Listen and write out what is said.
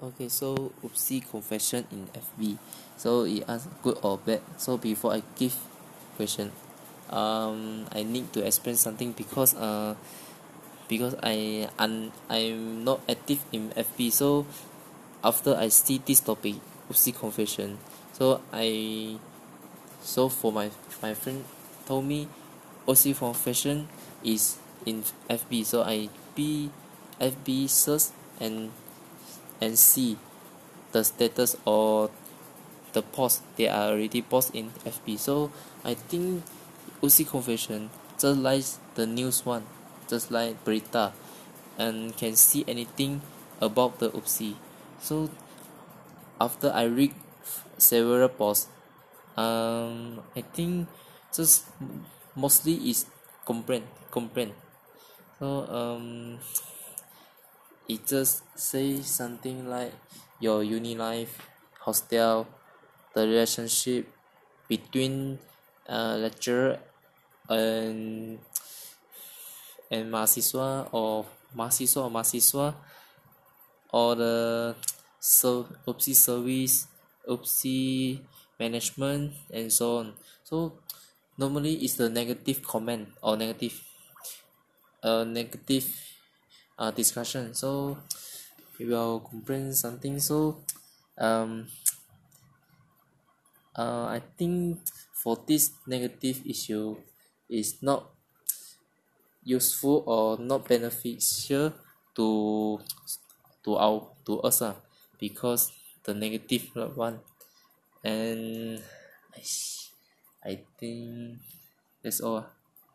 okay so UPSI confession in F_B so it ask good or bad? So before I give question um I need to explain something because uh because I un I'm not active in F_B so after I see this topic UPSI confession so I so for my my friend told me UPSI confession is in F_B so I be F_B search and and see the status or the post they are already post in F_B so I think UPSI confession just like the news one just like Berita and can see anything about the UPSI so after I read several posts um I think just mostly is complain complain. So um it just say something like your uni life hostel the relationship between uh, lecturer and and mahasiswa or mahasiswa or mahasiswa or the ser UPSI service UPSI management and so on. So normally it's the negative comment or negative uh negative uh discussion. So we will complain something. So um uh I think for this negative issue is not useful or not beneficial to to our to us ah because the negative one. And I think that's all ah